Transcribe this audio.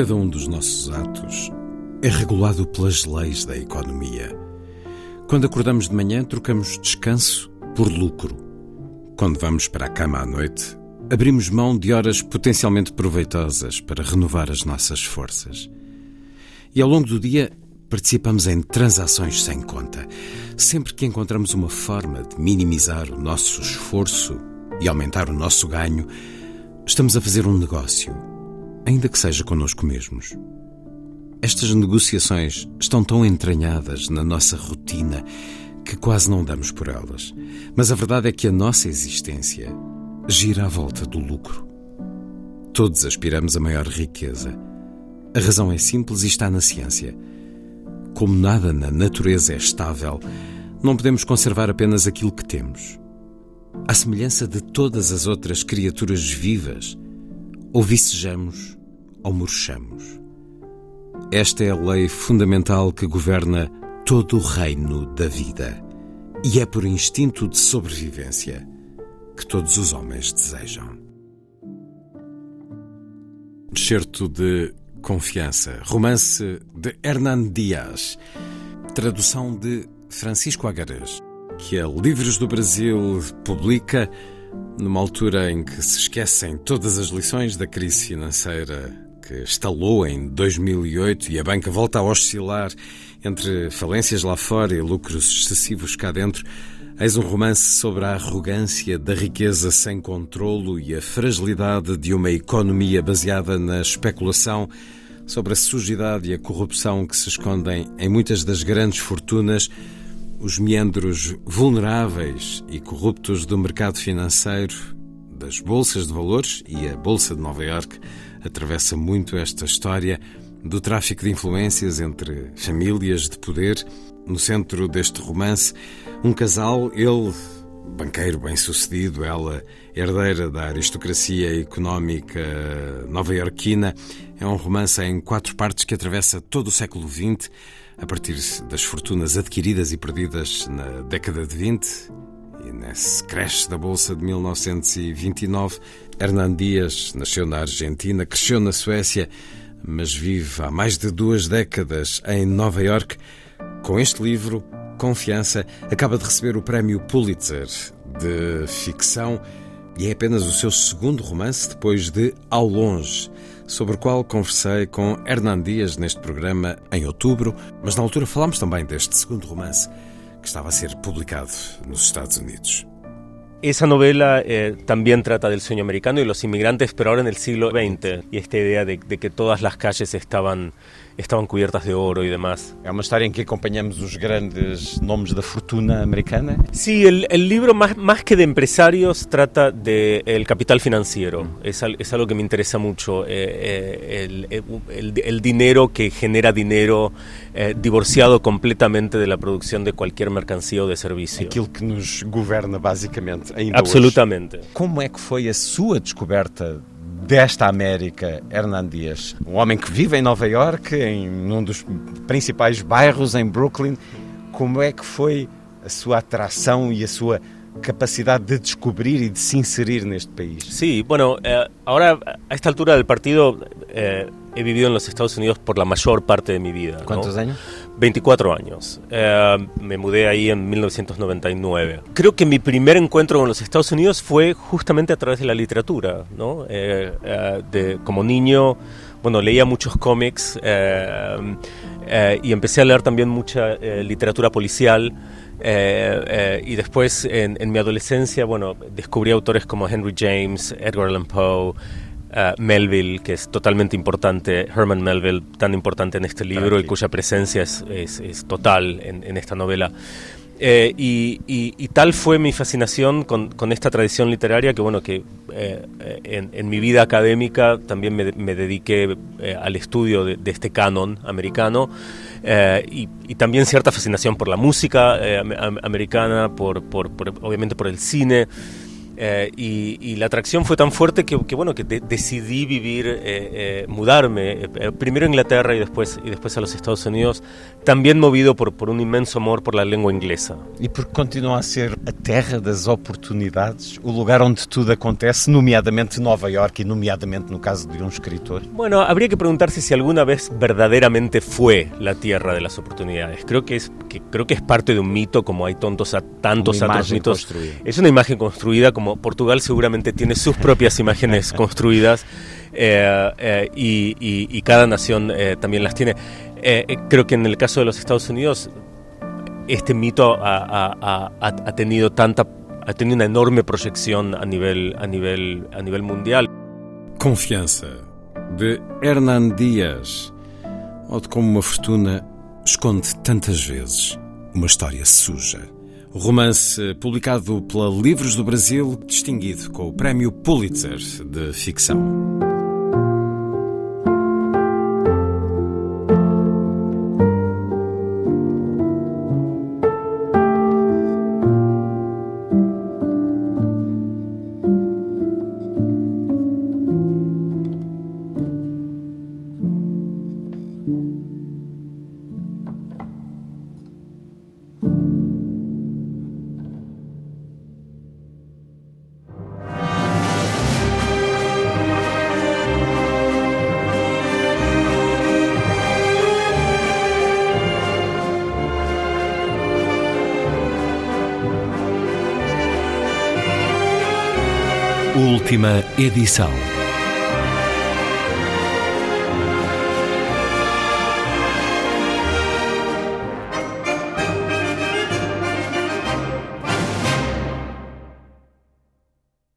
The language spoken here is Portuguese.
Cada um dos nossos atos é regulado pelas leis da economia. Quando acordamos de manhã, trocamos descanso por lucro. Quando vamos para a cama à noite, abrimos mão de horas potencialmente proveitosas para renovar as nossas forças. E ao longo do dia, participamos em transações sem conta. Sempre que encontramos uma forma de minimizar o nosso esforço e aumentar o nosso ganho, estamos a fazer um negócio ainda que seja connosco mesmos. Estas negociações estão tão entranhadas na nossa rotina que quase não damos por elas. Mas a verdade é que a nossa existência gira à volta do lucro. Todos aspiramos a maior riqueza. A razão é simples e está na ciência. Como nada na natureza é estável, não podemos conservar apenas aquilo que temos. À semelhança de todas as outras criaturas vivas, ou vicejamos ou murchamos. Esta é a lei fundamental que governa todo o reino da vida. E é por instinto de sobrevivência que todos os homens desejam. Certo de Confiança, romance de Hernán Dias, tradução de Francisco Agarés, que a Livros do Brasil publica numa altura em que se esquecem todas as lições da crise financeira que estalou em 2008 e a banca volta a oscilar entre falências lá fora e lucros excessivos cá dentro, eis um romance sobre a arrogância da riqueza sem controlo e a fragilidade de uma economia baseada na especulação, sobre a sujidade e a corrupção que se escondem em muitas das grandes fortunas os meandros vulneráveis e corruptos do mercado financeiro, das bolsas de valores e a Bolsa de Nova Iorque atravessa muito esta história do tráfico de influências entre famílias de poder. No centro deste romance, um casal, ele banqueiro bem-sucedido, ela herdeira da aristocracia económica nova-iorquina. É um romance em quatro partes que atravessa todo o século XX a partir das fortunas adquiridas e perdidas na década de 20 e nesse crash da Bolsa de 1929. Hernán Dias nasceu na Argentina, cresceu na Suécia, mas vive há mais de duas décadas em Nova York. Com este livro, Confiança, acaba de receber o prémio Pulitzer de ficção e é apenas o seu segundo romance depois de Ao Longe sobre o qual conversei com Hernán Dias neste programa em outubro, mas na altura falámos também deste segundo romance que estaba a ser publicado nos Estados Unidos. Esa novela eh, también trata del sueño americano y los inmigrantes, pero ahora en el siglo XX, y esta idea de, de que todas las calles estaban estavam cobertas de ouro e demás. É uma história em que acompanhamos os grandes nomes da fortuna americana. Sí, el, el libro más, más que de empresarios trata de capital financiero. Es, es, algo que me interesa mucho. Eh, eh, el, el, el, dinero que genera dinero eh, divorciado completamente de la producción de cualquier mercancía ou de serviço. Aquilo que nos governa basicamente ainda Absolutamente. Hoje. Como é que foi a sua descoberta desta América, Hernán Dias. Um homem que vive em Nova York, em um dos principais bairros em Brooklyn. Como é que foi a sua atração e a sua capacidade de descobrir y de se inserir en este país. Sí, bueno, eh, ahora a esta altura del partido eh, he vivido en los Estados Unidos por la mayor parte de mi vida. ¿Cuántos años? 24 años. Eh, me mudé ahí en 1999. Creo que mi primer encuentro con los Estados Unidos fue justamente a través de la literatura, ¿no? de, como niño, bueno, leía muchos cómics y empecé a leer también mucha literatura policial. Eh, eh, y después, en, en, mi adolescencia, bueno, descubrí autores como Henry James, Edgar Allan Poe, uh, Melville, que es totalmente importante, Herman Melville, tan importante en este libro y cuya presencia es, es, es total en, en, esta novela. Eh, y, tal fue mi fascinación con, esta tradición literaria que, bueno, que eh, en, mi vida académica también me, dediqué al estudio de, este canon americano y, también cierta fascinación por la música americana, por, por, obviamente por el cine. Eh, y, la atracción fue tan fuerte que, bueno, que decidí vivir, eh, eh, mudarme, primero a Inglaterra y después, y después a los Estados Unidos, también movido por, por un inmenso amor por la lengua inglesa. E porque continua a ser a terra das oportunidades, o lugar onde tudo acontece, nomeadamente Nova York e nomeadamente no caso de um escritor? Bueno, habría que preguntarse si alguna vez verdaderamente fue la tierra de las oportunidades. Creo que es, que, creo que es parte de un mito, como hay tontos a tantos otros mitos. Construida. Es una imagen construida como Portugal seguramente tiene sus propias imágenes construidas eh, eh, y, cada nación eh, también las tiene. creo que en el caso de los Estados Unidos este mito ha, tenido tanta ha tenido una enorme proyección a nivel a nivel a nivel mundial. Confiança de Hernán Díaz, ou de como uma fortuna esconde tantas vezes uma história suja. Romance publicado pela Livros do Brasil, distinguido com o Prémio Pulitzer de Ficção. Última edição.